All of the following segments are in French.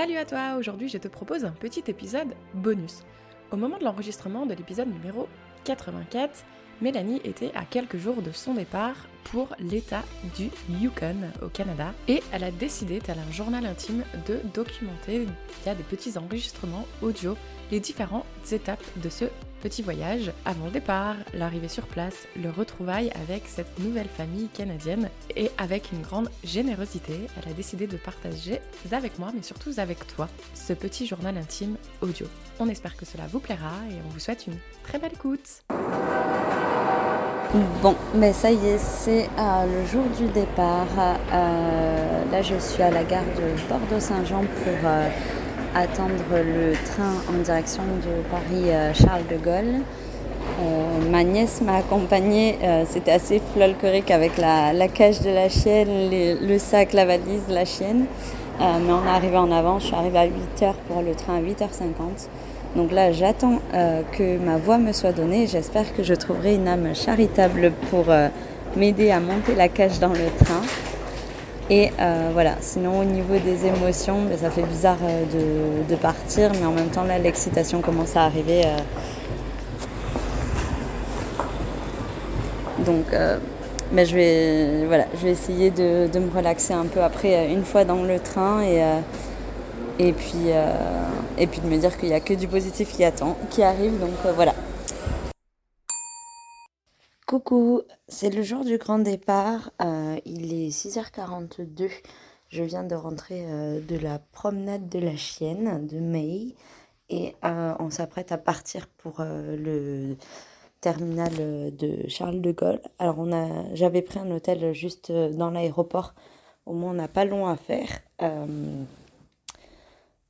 Salut à toi, aujourd'hui je te propose un petit épisode bonus. Au moment de l'enregistrement de l'épisode numéro 84, Mélanie était à quelques jours de son départ pour l'État du Yukon au Canada et elle a décidé, tel un journal intime, de documenter via des petits enregistrements audio les différentes étapes de ce petit voyage avant le départ, l'arrivée sur place, le retrouvaille avec cette nouvelle famille canadienne et avec une grande générosité, elle a décidé de partager avec moi mais surtout avec toi ce petit journal intime audio. On espère que cela vous plaira et on vous souhaite une très belle écoute. Bon, mais ça y est, c'est euh, le jour du départ. Euh, là, je suis à la gare de Bordeaux-Saint-Jean pour euh, attendre le train en direction de Paris-Charles de Gaulle. ma nièce m'a accompagnée, c'était assez folklorique avec la, cage de la chienne, le sac, la valise, la chienne. mais on est arrivé en avant, je suis arrivée à 8h pour le train à 8h50. Donc là, j'attends euh, que ma voix me soit donnée. J'espère que je trouverai une âme charitable pour euh, m'aider à monter la cage dans le train. Et euh, voilà, sinon au niveau des émotions, ben, ça fait bizarre de, partir, mais en même temps là, l'excitation commence à arriver. Donc mais je vais, voilà, je vais essayer de, de, me relaxer un peu après, une fois dans le train. Et, et puis, euh, et puis de me dire qu'il n'y a que du positif qui attend, qui arrive. Donc euh, voilà. Coucou, c'est le jour du grand départ. Euh, il est 6h42. Je viens de rentrer de la promenade de la chienne de May. Et on s'apprête à partir pour le terminal de Charles de Gaulle. Alors on a, j'avais pris un hôtel juste dans l'aéroport. Au moins on n'a pas long à faire.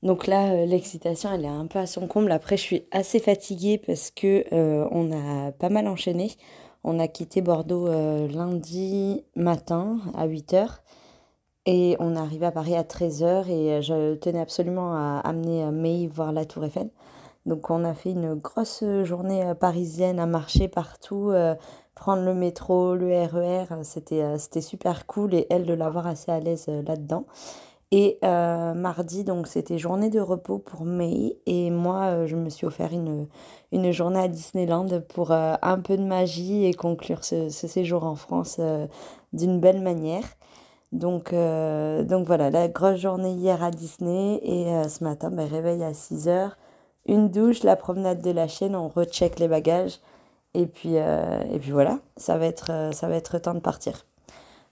Donc là, euh, l'excitation, elle est un peu à son comble. Après, je suis assez fatiguée parce que euh, on a pas mal enchaîné. On a quitté Bordeaux euh, lundi matin à 8h et on est arrivé à Paris à 13h et je tenais absolument à amener May voir la Tour Eiffel. Donc on a fait une grosse journée parisienne à marcher partout, prendre le métro, le RER, e c'était c'était super cool et elle de l'avoir assez à l'aise là-dedans. Et euh, mardi, donc c'était journée de repos pour May. Et moi, euh, je me suis offert une, une journée à Disneyland pour euh, un peu de magie et conclure ce, séjour en France d'une belle manière. Donc, donc voilà, la grosse journée hier à Disney. Et ce matin, ben, réveil à 6 heures. Une douche, la promenade de la chaîne, on recheck les bagages. Et puis, et puis voilà, ça va, être, ça va être temps de partir.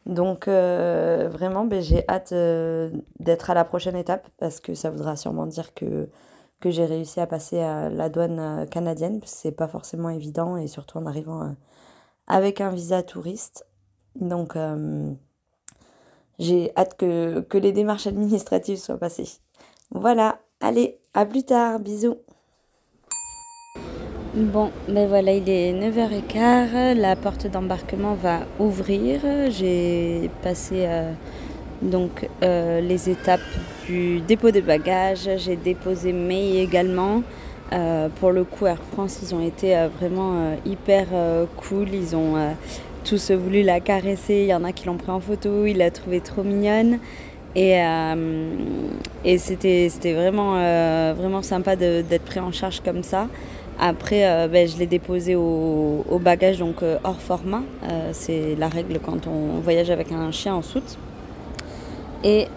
Donc euh, vraiment, ben, j'ai hâte euh, d'être à la prochaine étape parce que ça voudra sûrement dire que, que j'ai réussi à passer à la douane euh, canadienne. C'est pas forcément évident et surtout en arrivant avec un visa touriste. Donc j'ai hâte que, que les démarches administratives soient passées. Voilà, allez, à plus tard, bisous. Bon, ben voilà, il est 9h15, la porte d'embarquement va ouvrir. J'ai passé euh, donc euh, les étapes du dépôt des bagages, j'ai déposé May également. Euh, pour le coup, Air France, ils ont été vraiment hyper cool, ils ont tous voulu la caresser, il y en a qui l'ont pris en photo, il l'a trouvée trop mignonne. Et, et c'était vraiment, vraiment sympa d'être pris en charge comme ça. Après, euh, ben, je l'ai déposé au, bagage donc euh, hors format. Euh, c'est la règle quand on voyage avec un chien en soute. Et,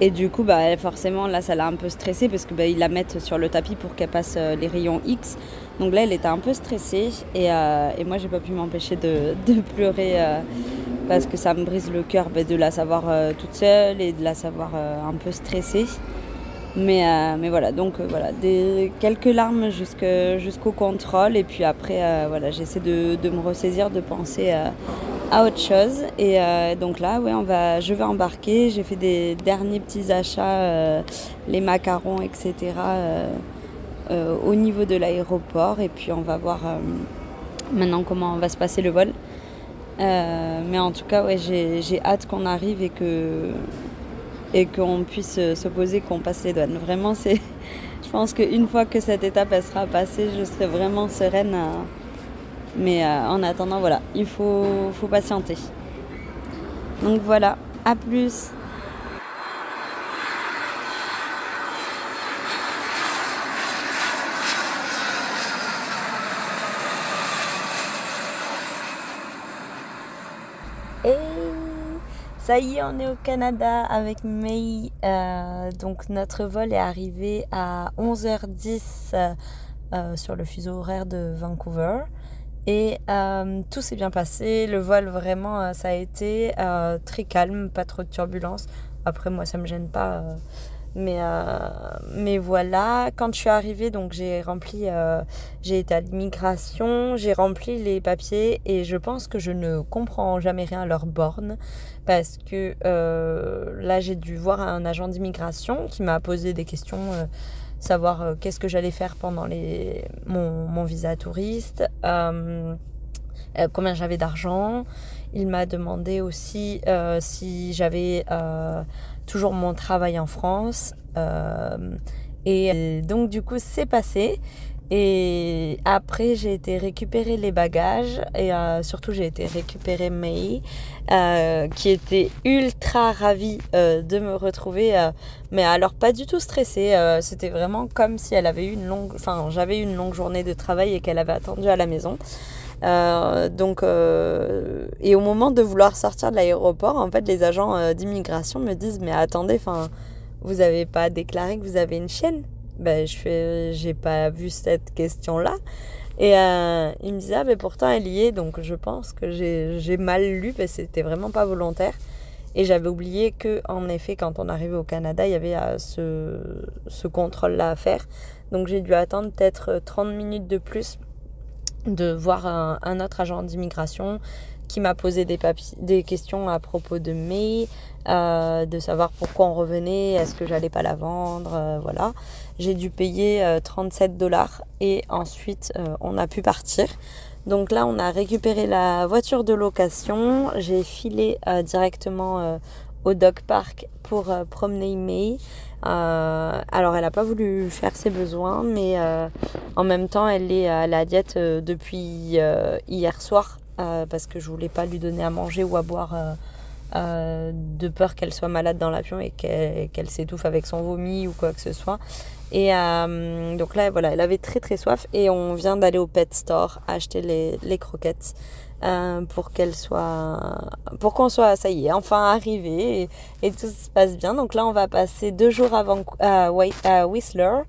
et du coup, bah, forcément, là, ça l'a un peu stressée parce qu'ils bah, la mettent sur le tapis pour qu'elle passe les rayons X. Donc là, elle était un peu stressée. Et, et moi, j'ai pas pu m'empêcher de, de, pleurer parce que ça me brise le cœur bah, de la savoir toute seule et de la savoir un peu stressée. Mais, euh, mais voilà, donc euh, voilà, quelques larmes jusqu'au contrôle. Et puis après, euh, voilà, j'essaie de, de, me ressaisir, de penser à autre chose. Et donc là, ouais, on va, je vais embarquer. J'ai fait des derniers petits achats, les macarons, etc. au niveau de l'aéroport. Et puis on va voir maintenant comment va se passer le vol. mais en tout cas, ouais, j'ai hâte qu'on arrive et que et qu'on puisse se poser, qu'on passe les douanes. Vraiment, c'est, je pense qu'une fois que cette étape sera passée, je serai vraiment sereine. Euh, mais euh, en attendant, voilà, il faut, faut patienter. Donc voilà, à plus. Et ça y est, on est au Canada avec May. Euh, donc notre vol est arrivé à 11h10 euh, sur le fuseau horaire de Vancouver. Et euh, tout s'est bien passé. Le vol, vraiment, ça a été très calme, pas trop de turbulences. Après, moi, ça me gêne pas mais, euh, mais voilà, quand je suis arrivée, donc j'ai rempli, euh, j'ai été à l'immigration, j'ai rempli les papiers et je pense que je ne comprends jamais rien à leur borne parce que euh, là j'ai dû voir un agent d'immigration qui m'a posé des questions, savoir qu'est-ce que j'allais faire pendant les, mon, mon visa touriste, combien j'avais d'argent. Il m'a demandé aussi si j'avais toujours mon travail en France. Euh, et donc du coup c'est passé. Et après, j'ai été récupérer les bagages et euh, surtout, j'ai été récupérer May, euh, qui était ultra ravie de me retrouver, mais alors pas du tout stressée. C'était vraiment comme si elle avait eu une longue, enfin, j'avais eu une longue journée de travail et qu'elle avait attendu à la maison. Euh, donc, euh, et au moment de vouloir sortir de l'aéroport, en fait, les agents euh, d'immigration me disent Mais attendez, enfin, vous n'avez pas déclaré que vous avez une chienne? Ben, je fais J'ai pas vu cette question-là. Et il me disait Ah, mais pourtant, elle y est. Donc, je pense que j'ai mal lu, que c'était vraiment pas volontaire. Et j'avais oublié que, en effet, quand on arrivait au Canada, il y avait ce, ce contrôle-là à faire. Donc, j'ai dû attendre peut-être 30 minutes de plus de voir un, autre agent d'immigration qui m'a posé des, questions à propos de May, euh, de savoir pourquoi on revenait, est-ce que j'allais pas la vendre, euh, voilà. J'ai dû payer 37 euh, dollars et ensuite on a pu partir. Donc là, on a récupéré la voiture de location. J'ai filé directement au dog park pour promener May. Euh, alors, elle n'a pas voulu faire ses besoins, mais euh, en même temps, elle est à la diète euh, depuis hier soir parce que je voulais pas lui donner à manger ou à boire de peur qu'elle soit malade dans l'avion et qu'elle s'étouffe avec son vomi ou quoi que ce soit. Et donc là, voilà, elle avait très très soif et on vient d'aller au pet store acheter les, les croquettes. Euh, pour qu'elle soit, pour qu'on soit, ça y est, enfin arrivé et, tout se passe bien. Donc là, on va passer deux jours avant à, Whistler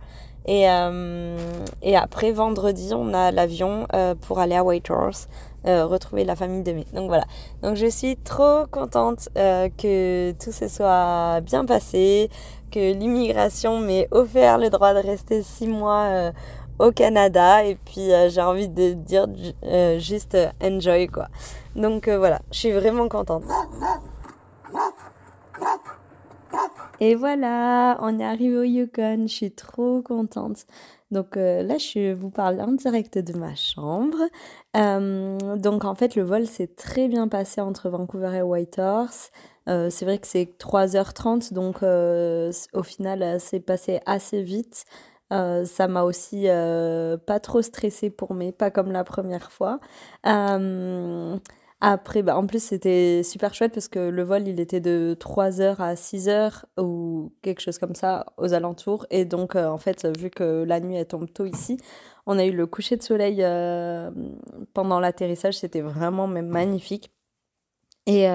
et, euh, et après vendredi, on a l'avion euh, pour aller à Whitehorse. retrouver la famille de mai. Donc voilà. Donc je suis trop contente que tout se soit bien passé, que l'immigration m'ait offert le droit de rester six mois au Canada et puis euh, j'ai envie de dire euh, juste euh, enjoy quoi. Donc voilà, je suis vraiment contente. Et voilà, on est arrivé au Yukon, je suis trop contente. Donc là, je vous parle en direct de ma chambre. donc en fait, le vol s'est très bien passé entre Vancouver et Whitehorse. c'est vrai que c'est 3h30, donc au final, c'est passé assez vite. Euh, ça m'a aussi euh, pas trop stressé pour mes, pas comme la première fois. Euh, après, bah, en plus, c'était super chouette parce que le vol, il était de 3h à 6h ou quelque chose comme ça aux alentours. Et donc, en fait, vu que la nuit, elle tombe tôt ici, on a eu le coucher de soleil pendant l'atterrissage. C'était vraiment même magnifique. Et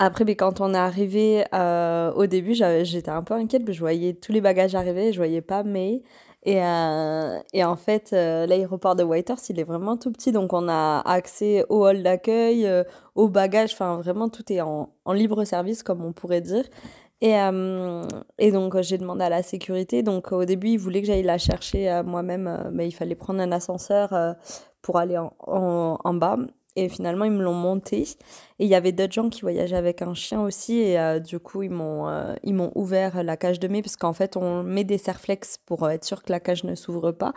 après, mais quand on est arrivé euh, au début, j'étais un peu inquiète, je voyais tous les bagages arriver, je voyais pas mais et, euh, et en fait, euh, l'aéroport de Whitehorse, il est vraiment tout petit, donc on a accès au hall d'accueil, aux bagages, enfin vraiment tout est en, en, libre service, comme on pourrait dire. Et, et donc j'ai demandé à la sécurité, donc au début ils voulaient que j'aille la chercher moi-même, mais il fallait prendre un ascenseur pour aller en, en, en bas. Et finalement, ils me l'ont monté. Et il y avait d'autres gens qui voyageaient avec un chien aussi. Et euh, du coup, ils m'ont euh, ils m'ont ouvert la cage de mai, parce qu'en fait, on met des serflex pour euh, être sûr que la cage ne s'ouvre pas.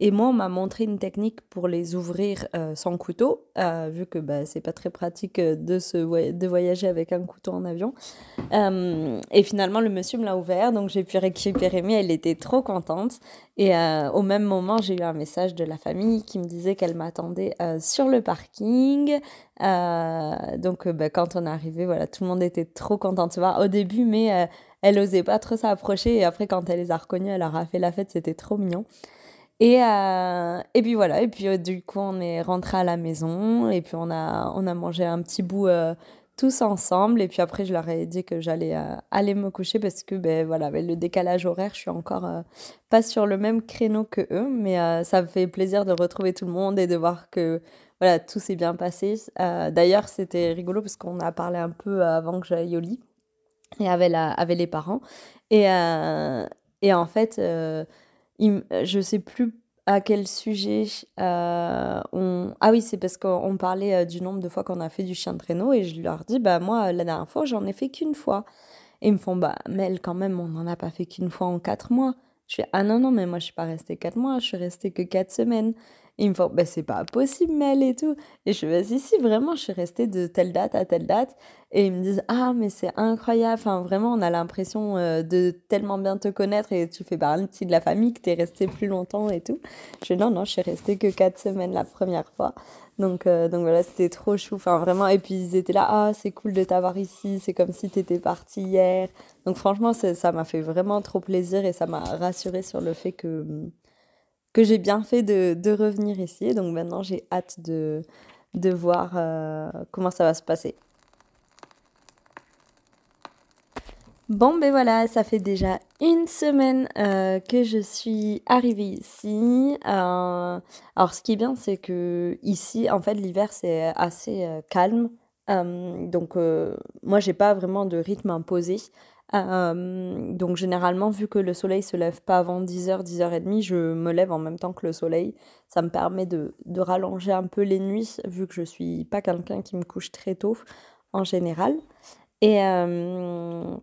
Et moi, on m'a montré une technique pour les ouvrir sans couteau, vu que bah, c'est pas très pratique de, se, de voyager avec un couteau en avion. et finalement, le monsieur me l'a ouvert, donc j'ai pu récupérer mais Elle était trop contente. Et au même moment, j'ai eu un message de la famille qui me disait qu'elle m'attendait sur le parking. Euh, donc, euh, bah, quand on est arrivé, voilà, tout le monde était trop content de se voir au début, mais euh, elle osait pas trop s'approcher. Et après, quand elle les a reconnus, elle leur a fait la fête, c'était trop mignon. Et, et puis voilà, et puis du coup on est rentré à la maison et puis on a, on a mangé un petit bout tous ensemble. Et puis après, je leur ai dit que j'allais euh, aller me coucher parce que, ben voilà, avec le décalage horaire, je suis encore euh, pas sur le même créneau que eux. Mais euh, ça me fait plaisir de retrouver tout le monde et de voir que, voilà, tout s'est bien passé. D'ailleurs, c'était rigolo parce qu'on a parlé un peu avant que j'aille au lit et avec, la, les parents. Et, et en fait, il, je sais plus à quel sujet euh, on... Ah oui, c'est parce qu'on parlait euh, du nombre de fois qu'on a fait du chien de traîneau et je leur dis, bah moi, la dernière fois, j'en ai fait qu'une fois. Et ils me font, bah Mel, quand même, on n'en a pas fait qu'une fois en quatre mois. Je fais, ah non, non, mais moi, je suis pas restée quatre mois, je suis restée que quatre semaines ils me font, bah, c'est pas possible, Mel et tout. Et je fais, si, si, vraiment, je suis restée de telle date à telle date. Et ils me disent, ah, mais c'est incroyable. Enfin, vraiment, on a l'impression euh, de tellement bien te connaître et tu fais partie de la famille que tu es restée plus longtemps et tout. Je fais, non, non, je suis restée que quatre semaines la première fois. Donc, euh, donc voilà, c'était trop chou. Enfin, vraiment. Et puis, ils étaient là, ah, c'est cool de t'avoir ici. C'est comme si tu étais partie hier. Donc, franchement, ça m'a fait vraiment trop plaisir et ça m'a rassurée sur le fait que que j'ai bien fait de, revenir ici. Donc maintenant, j'ai hâte de, de voir euh, comment ça va se passer. Bon, ben voilà, ça fait déjà une semaine euh, que je suis arrivée ici. Euh, alors, ce qui est bien, c'est que ici, en fait, l'hiver, c'est assez calme. donc, moi, j'ai pas vraiment de rythme imposé. Euh, donc généralement, vu que le soleil se lève pas avant 10h, 10h30, je me lève en même temps que le soleil. Ça me permet de, de rallonger un peu les nuits, vu que je suis pas quelqu'un qui me couche très tôt en général. Et, euh,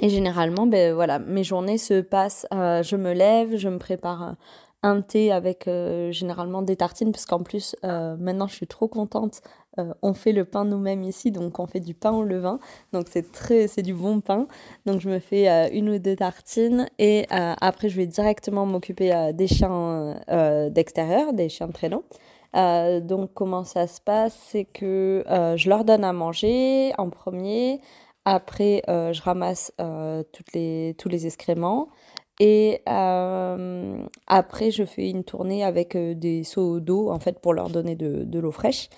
et généralement, ben, voilà, mes journées se passent, euh, je me lève, je me prépare un thé avec généralement des tartines, parce qu'en plus, maintenant je suis trop contente euh, on fait le pain nous-mêmes ici, donc on fait du pain au levain. Donc c'est très, c'est du bon pain. Donc je me fais euh, une ou deux tartines et euh, après je vais directement m'occuper des chiens d'extérieur, des chiens de traîneau. donc comment ça se passe, c'est que je leur donne à manger en premier. Après je ramasse les, tous les excréments. Et après, je fais une tournée avec des seaux d'eau, en fait, pour leur donner de, de l'eau fraîche.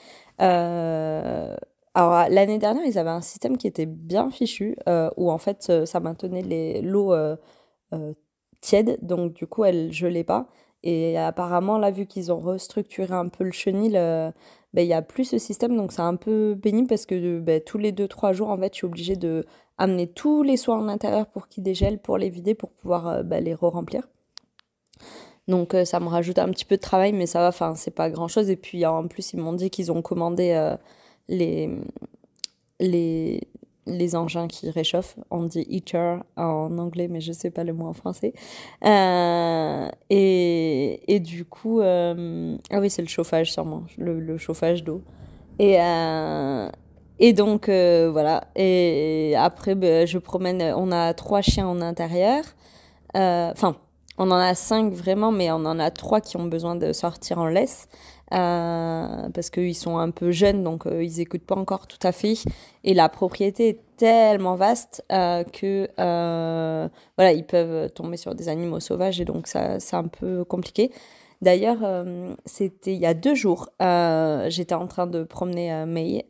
Euh, alors l'année dernière, ils avaient un système qui était bien fichu, euh, où en fait euh, ça maintenait l'eau tiède, donc du coup elle gelait pas. Et apparemment, là, vu qu'ils ont restructuré un peu le chenil, ben, il n'y a plus ce système, donc c'est un peu pénible parce que ben, tous les 2-3 jours, en fait, je suis obligée de amener tous les soins en intérieur pour qu'ils dégèlent, pour les vider, pour pouvoir ben, les re-remplir. Donc euh, ça me rajoute un petit peu de travail, mais ça va, enfin, c'est pas grand chose. Et puis en plus, ils m'ont dit qu'ils ont commandé euh, les, les, les engins qui réchauffent. On dit heater en anglais, mais je sais pas le mot en français. Euh, et, et, du coup, ah oui, c'est le chauffage sûrement, le, chauffage d'eau. Et, et donc, voilà. Et après, ben, je promène, on a trois chiens en intérieur. Enfin, on en a cinq vraiment, mais on en a trois qui ont besoin de sortir en laisse. Euh, parce qu'ils sont un peu jeunes, donc euh, ils écoutent pas encore tout à fait. Et la propriété est tellement vaste euh, que voilà, ils peuvent tomber sur des animaux sauvages et donc ça c'est un peu compliqué. D'ailleurs, c'était il y a deux jours, j'étais en train de promener May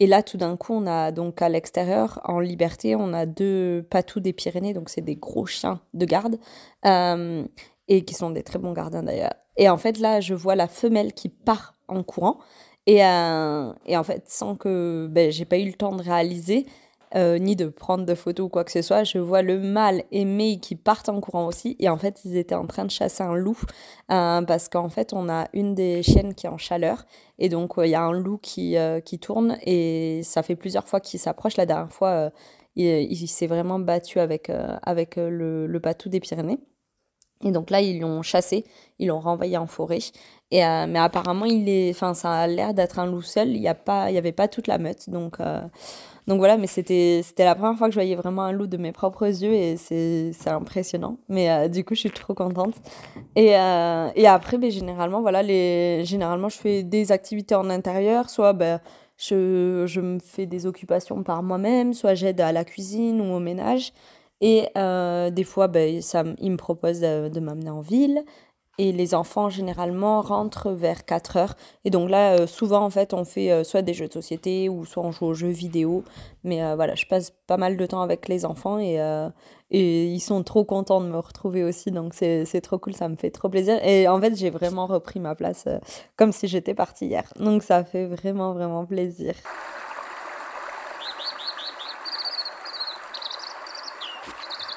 et là, tout d'un coup, on a donc à l'extérieur, en liberté, on a deux patous des Pyrénées, donc c'est des gros chiens de garde, euh, et qui sont des très bons gardiens d'ailleurs. Et en fait, là, je vois la femelle qui part en courant, et, euh, et en fait, sans que ben, j'ai pas eu le temps de réaliser, euh, ni de prendre de photos ou quoi que ce soit. Je vois le mâle et May qui partent en courant aussi. Et en fait, ils étaient en train de chasser un loup euh, parce qu'en fait, on a une des chiennes qui est en chaleur. Et donc, il y a un loup qui, euh, qui tourne et ça fait plusieurs fois qu'il s'approche. La dernière fois, il, s'est vraiment battu avec, avec le, le patou des Pyrénées. Et donc là, ils l'ont chassé, ils l'ont renvoyé en forêt. Et, mais apparemment, il est, enfin, ça a l'air d'être un loup seul. Il n'y avait pas toute la meute. Donc, donc voilà, mais c'était la première fois que je voyais vraiment un loup de mes propres yeux et c'est impressionnant. Mais euh, du coup, je suis trop contente. Et, euh, et après, ben, généralement, voilà, les, généralement, je fais des activités en intérieur, soit ben, je, je me fais des occupations par moi-même, soit j'aide à la cuisine ou au ménage. Et euh, des fois, ben, ça, ils me proposent de, de m'amener en ville. et les enfants généralement rentrent vers 4 heures. Et donc là, euh, souvent en fait, on fait euh, soit des jeux de société ou soit on joue aux jeux vidéo. Mais voilà, je passe pas mal de temps avec les enfants et, et ils sont trop contents de me retrouver aussi. Donc c'est trop cool, ça me fait trop plaisir. Et en fait, j'ai vraiment repris ma place comme si j'étais partie hier. Donc ça fait vraiment, vraiment plaisir.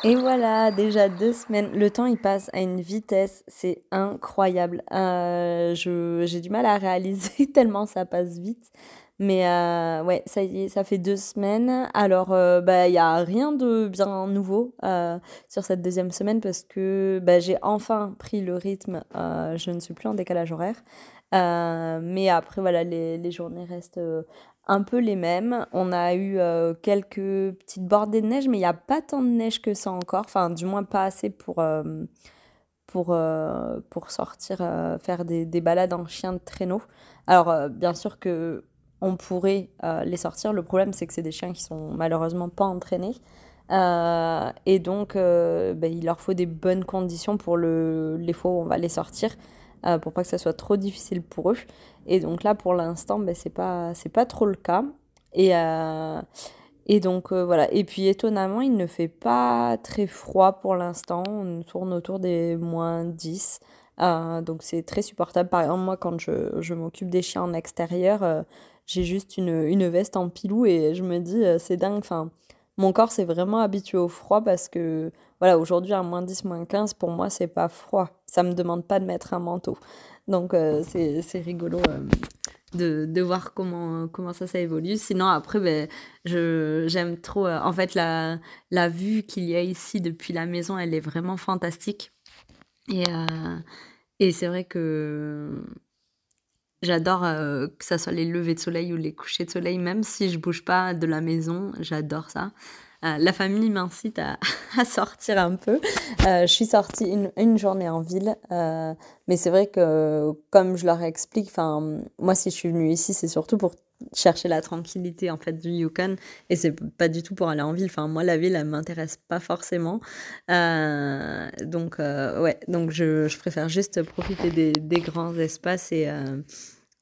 Et voilà, déjà deux semaines. Le temps, il passe à une vitesse, c'est incroyable. Euh, j'ai du mal à réaliser tellement ça passe vite. Mais euh, ouais, ça y est, ça fait deux semaines. Alors, euh, bah, il n'y a rien de bien nouveau sur cette deuxième semaine parce que bah, j'ai enfin pris le rythme. je ne suis plus en décalage horaire. mais après, voilà, les, les journées restent un peu les mêmes. On a eu euh, quelques petites bordées de neige, mais il n'y a pas tant de neige que ça encore. Enfin, du moins pas assez pour, euh, euh, sortir, faire des, des, balades en chien de traîneau. Alors, bien sûr que on pourrait les sortir. Le problème, c'est que c'est des chiens qui sont malheureusement pas entraînés. et donc, ben, il leur faut des bonnes conditions pour le, les fois où on va les sortir. Euh, pour pas que ça soit trop difficile pour eux. Et donc là, pour l'instant, ben, c'est pas, c'est pas trop le cas. Et, euh, et donc euh, voilà. Et puis étonnamment, il ne fait pas très froid pour l'instant. On tourne autour des moins 10. donc c'est très supportable. Par exemple, moi, quand je, je m'occupe des chiens en extérieur, j'ai juste une, une, veste en pilou et je me dis, c'est dingue. Enfin, mon corps s'est vraiment habitué au froid parce que voilà, aujourd'hui à moins 10, moins 15, pour moi, c'est pas froid. Ça me demande pas de mettre un manteau. Donc euh, c'est rigolo euh, de, de, voir comment, comment ça, ça évolue. Sinon, après, ben, j'aime trop. Euh, en fait, la, la vue qu'il y a ici depuis la maison, elle est vraiment fantastique. Et, et c'est vrai que j'adore que ça soit les levées de soleil ou les couchers de soleil, même si je bouge pas de la maison, j'adore ça. Euh, la famille m'incite à, sortir un peu. Euh, je suis sortie une, journée en ville, euh, mais c'est vrai que, comme je leur explique, enfin, moi, si je suis venue ici, c'est surtout pour chercher la tranquillité en fait du Yukon et c'est pas du tout pour aller en ville enfin moi la ville elle m'intéresse pas forcément donc ouais donc je, préfère juste profiter des, grands espaces et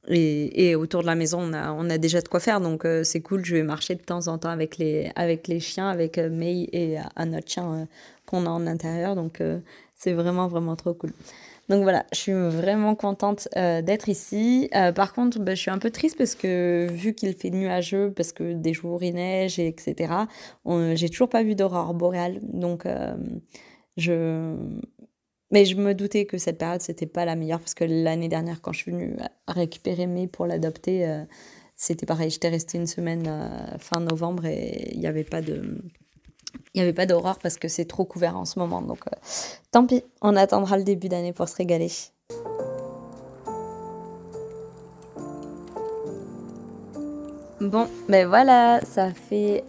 et, et, autour de la maison, on a, on a déjà de quoi faire. Donc, euh, c'est cool. Je vais marcher de temps en temps avec les, avec les chiens, avec euh, May et un autre chien euh, qu'on a en intérieur. Donc, c'est vraiment, vraiment trop cool. Donc voilà, je suis vraiment contente d'être ici. par contre, bah, je suis un peu triste parce que vu qu'il fait nuageux, parce que des jours il neige, etc., j'ai toujours pas vu d'aurore boréale. Donc, je mais je me doutais que cette période, c'était pas la meilleure parce que l'année dernière, quand je suis venue récupérer May pour l'adopter, euh, c'était pareil. J'étais restée une semaine euh, fin novembre et il n'y avait pas de. Il n'y avait pas d'aurore parce que c'est trop couvert en ce moment. Donc, euh, tant pis, on attendra le début d'année pour se régaler. Bon, ben voilà, ça fait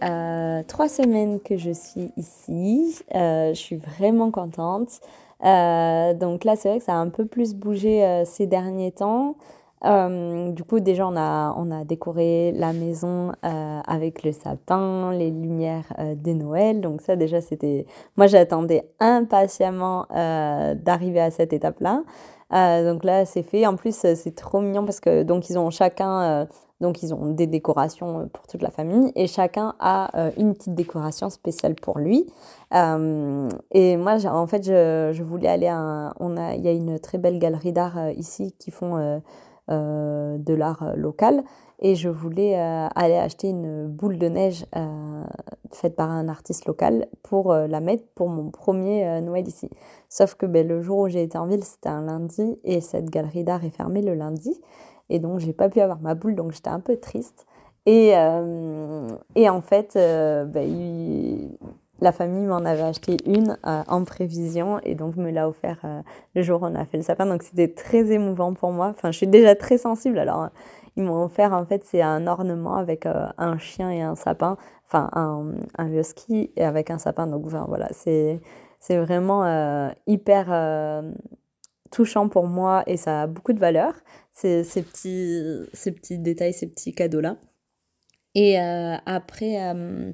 trois semaines que je suis ici. je suis vraiment contente. Euh, donc là, c'est vrai que ça a un peu plus bougé euh, ces derniers temps. Euh, du coup, déjà, on a, on a décoré la maison avec le sapin, les lumières des Noël. Donc ça, déjà, c'était... Moi, j'attendais impatiemment d'arriver à cette étape-là. donc là, c'est fait. En plus, c'est trop mignon parce que donc ils ont chacun donc ils ont des décorations euh, pour toute la famille et chacun a euh, une petite décoration spéciale pour lui. Euh, et moi, en fait, je, voulais aller à un, il y a une très belle galerie d'art ici qui font de l'art local et je voulais aller acheter une boule de neige faite par un artiste local pour la mettre pour mon premier Noël ici. Sauf que ben, le jour où j'ai été en ville, c'était un lundi et cette galerie d'art est fermée le lundi. Et donc, j'ai pas pu avoir ma boule, donc j'étais un peu triste. Et, euh, et en fait, euh, bah, la famille m'en avait acheté une euh, en prévision et donc me l'a offert le jour où on a fait le sapin. Donc, c'était très émouvant pour moi. Enfin, je suis déjà très sensible. Alors, ils m'ont offert, en fait, c'est un ornement avec un chien et un sapin. Enfin, un, un husky et avec un sapin. Donc, voilà, c'est c'est vraiment hyper touchant pour moi et ça a beaucoup de valeur ces, ces, petits, ces petits détails, ces petits cadeaux-là. Et euh, après, euh,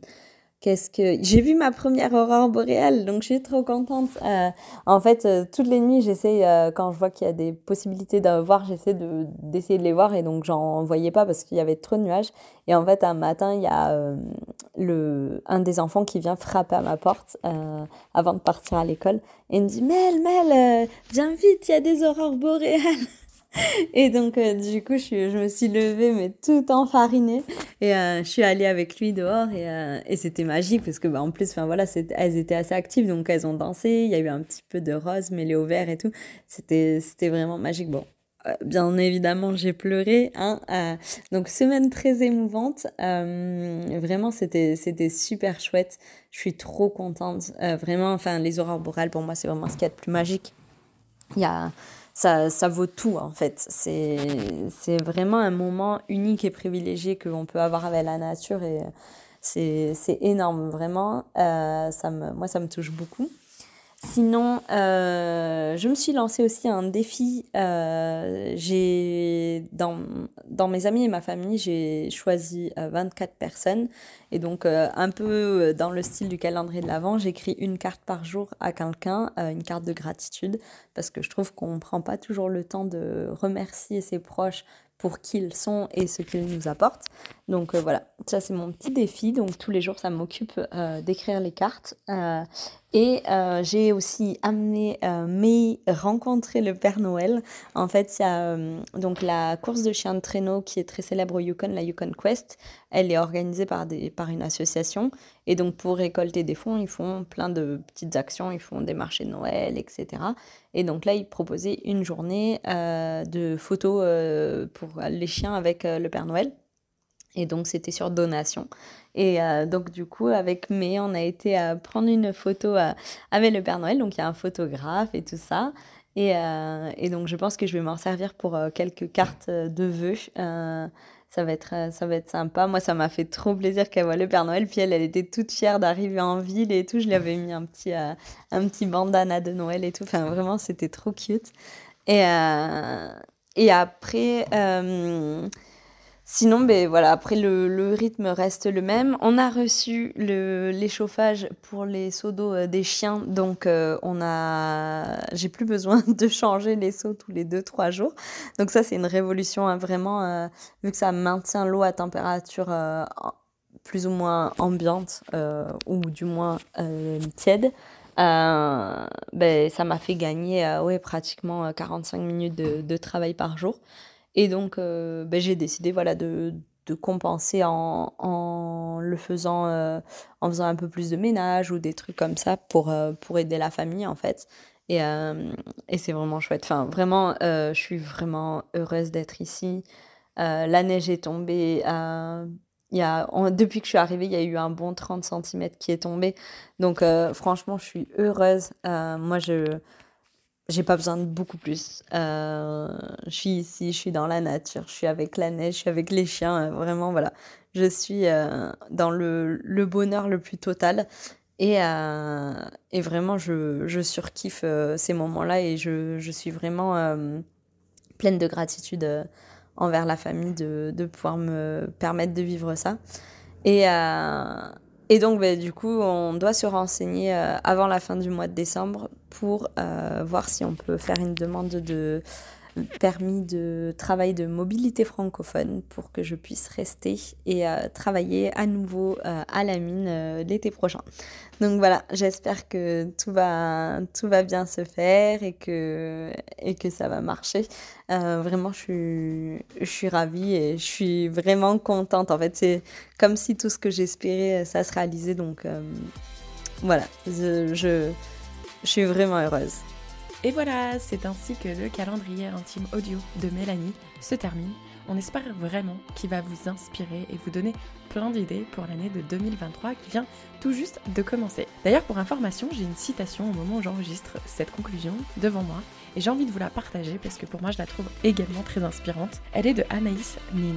Qu'est-ce que j'ai vu ma première aurore boréale, donc je suis trop contente. Euh, en fait, euh, toutes les nuits, j'essaie euh, quand je vois qu'il y a des possibilités de voir, j'essaie de d'essayer de les voir et donc j'en voyais pas parce qu'il y avait trop de nuages. Et en fait, un matin, il y a un des enfants qui vient frapper à ma porte avant de partir à l'école et il me dit Mel, Mel, viens vite, il y a des aurores boréales. Et donc, euh, du coup, je, je, me suis levée, mais tout enfarinée. Et euh, je suis allée avec lui dehors et, euh, et c'était magique parce que, bah, en plus, voilà, elles étaient assez actives, donc elles ont dansé. Il y a eu un petit peu de rose mêlé au vert et tout. C'était, vraiment magique. Bon, bien évidemment, j'ai pleuré. Hein, donc, semaine très émouvante. vraiment, c'était, super chouette. Je suis trop contente. vraiment, enfin, les aurores boréales, pour moi, c'est vraiment ce qu'il y a de plus magique. Il y a ça, ça vaut tout en fait. C'est, vraiment un moment unique et privilégié que l'on peut avoir avec la nature et c'est, c'est énorme vraiment. Euh, ça me, moi, ça me touche beaucoup. Sinon, euh, je me suis lancé aussi un défi. Euh, j'ai dans, mes amis et ma famille, j'ai choisi 24 personnes. Et donc, un peu dans le style du calendrier de l'Avent, j'écris une carte par jour à quelqu'un, une carte de gratitude, parce que je trouve qu'on ne prend pas toujours le temps de remercier ses proches pour qui ils sont et ce qu'ils nous apportent. Donc euh, voilà, ça c'est mon petit défi. Donc tous les jours, ça m'occupe euh, d'écrire les cartes. Euh, et j'ai aussi amené mes rencontrer le Père Noël. En fait, il a donc la course de chiens de traîneau qui est très célèbre au Yukon, la Yukon Quest. Elle est organisée par, des, par une association. Et donc pour récolter des fonds, ils font plein de petites actions. Ils font des marchés de Noël, etc. Et donc là, ils proposaient une journée de photos pour les chiens avec le Père Noël. Et donc, c'était sur donation. Et euh, donc, du coup, avec May, on a été à prendre une photo euh, avec le Père Noël. Donc, il y a un photographe et tout ça. Et, euh, et donc, je pense que je vais m'en servir pour quelques cartes de vœux. ça, va être, ça va être sympa. Moi, ça m'a fait trop plaisir qu'elle voit le Père Noël. Puis elle, elle était toute fière d'arriver en ville et tout. Je lui avais mis un petit, un petit bandana de Noël et tout. Enfin, vraiment, c'était trop cute. Et, et après Sinon, ben voilà, après le, le, rythme reste le même. On a reçu l'échauffage pour les seaux d'eau euh, des chiens, donc euh, on a, j'ai plus besoin de changer les seaux tous les 2-3 jours. Donc ça, c'est une révolution hein, vraiment, euh, vu que ça maintient l'eau à température plus ou moins ambiante ou du moins tiède. ben, ça m'a fait gagner ouais, pratiquement 45 minutes de, de travail par jour. Et donc, euh, ben, j'ai décidé voilà, de, de compenser en, en, le faisant, euh, en faisant un peu plus de ménage ou des trucs comme ça pour, euh, pour aider la famille, en fait. Et, et c'est vraiment chouette. Enfin, vraiment, je suis vraiment heureuse d'être ici. la neige est tombée. il y a, depuis que je suis arrivée, il y a eu un bon 30 cm qui est tombé. Donc, franchement, je suis heureuse. moi, je j'ai pas besoin de beaucoup plus. Euh, je suis ici, je suis dans la nature, je suis avec la neige, je suis avec les chiens. Euh, vraiment, voilà. Je suis euh, dans le, le, bonheur le plus total. Et, et vraiment, je, je surkiffe ces moments-là et je, je, suis vraiment pleine de gratitude envers la famille de, de pouvoir me permettre de vivre ça. Et, et donc, bah, du coup, on doit se renseigner avant la fin du mois de décembre pour euh, voir si on peut faire une demande de permis de travail de mobilité francophone pour que je puisse rester et euh, travailler à nouveau euh, à la mine l'été prochain. Donc voilà, j'espère que tout va, tout va bien se faire et que, et que ça va marcher. vraiment, je suis, je suis ravie et je suis vraiment contente. En fait, c'est comme si tout ce que j'espérais, ça se réalisait. Donc voilà, je je suis vraiment heureuse. Et voilà, c'est ainsi que le calendrier intime audio de Mélanie se termine. On espère vraiment qu'il va vous inspirer et vous donner plein d'idées pour l'année de 2023 qui vient tout juste de commencer. D'ailleurs, pour information, j'ai une citation au moment où j'enregistre cette conclusion devant moi et j'ai envie de vous la partager parce que pour moi, je la trouve également très inspirante. Elle est de Anaïs Nin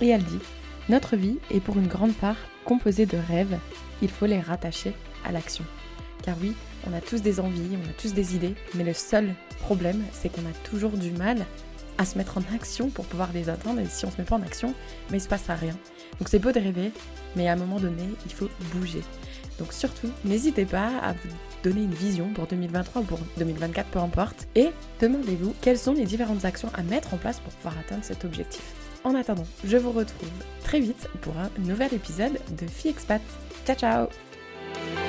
et elle dit Notre vie est pour une grande part composée de rêves, il faut les rattacher à l'action. Car oui, on a tous des envies, on a tous des idées, mais le seul problème, c'est qu'on a toujours du mal à se mettre en action pour pouvoir les atteindre. Et si on se met pas en action, mais il se passera rien. Donc c'est beau de rêver, mais à un moment donné, il faut bouger. Donc surtout, n'hésitez pas à vous donner une vision pour 2023 ou pour 2024, peu importe, et demandez-vous quelles sont les différentes actions à mettre en place pour pouvoir atteindre cet objectif. En attendant, je vous retrouve très vite pour un nouvel épisode de Fille Expat. Ciao ciao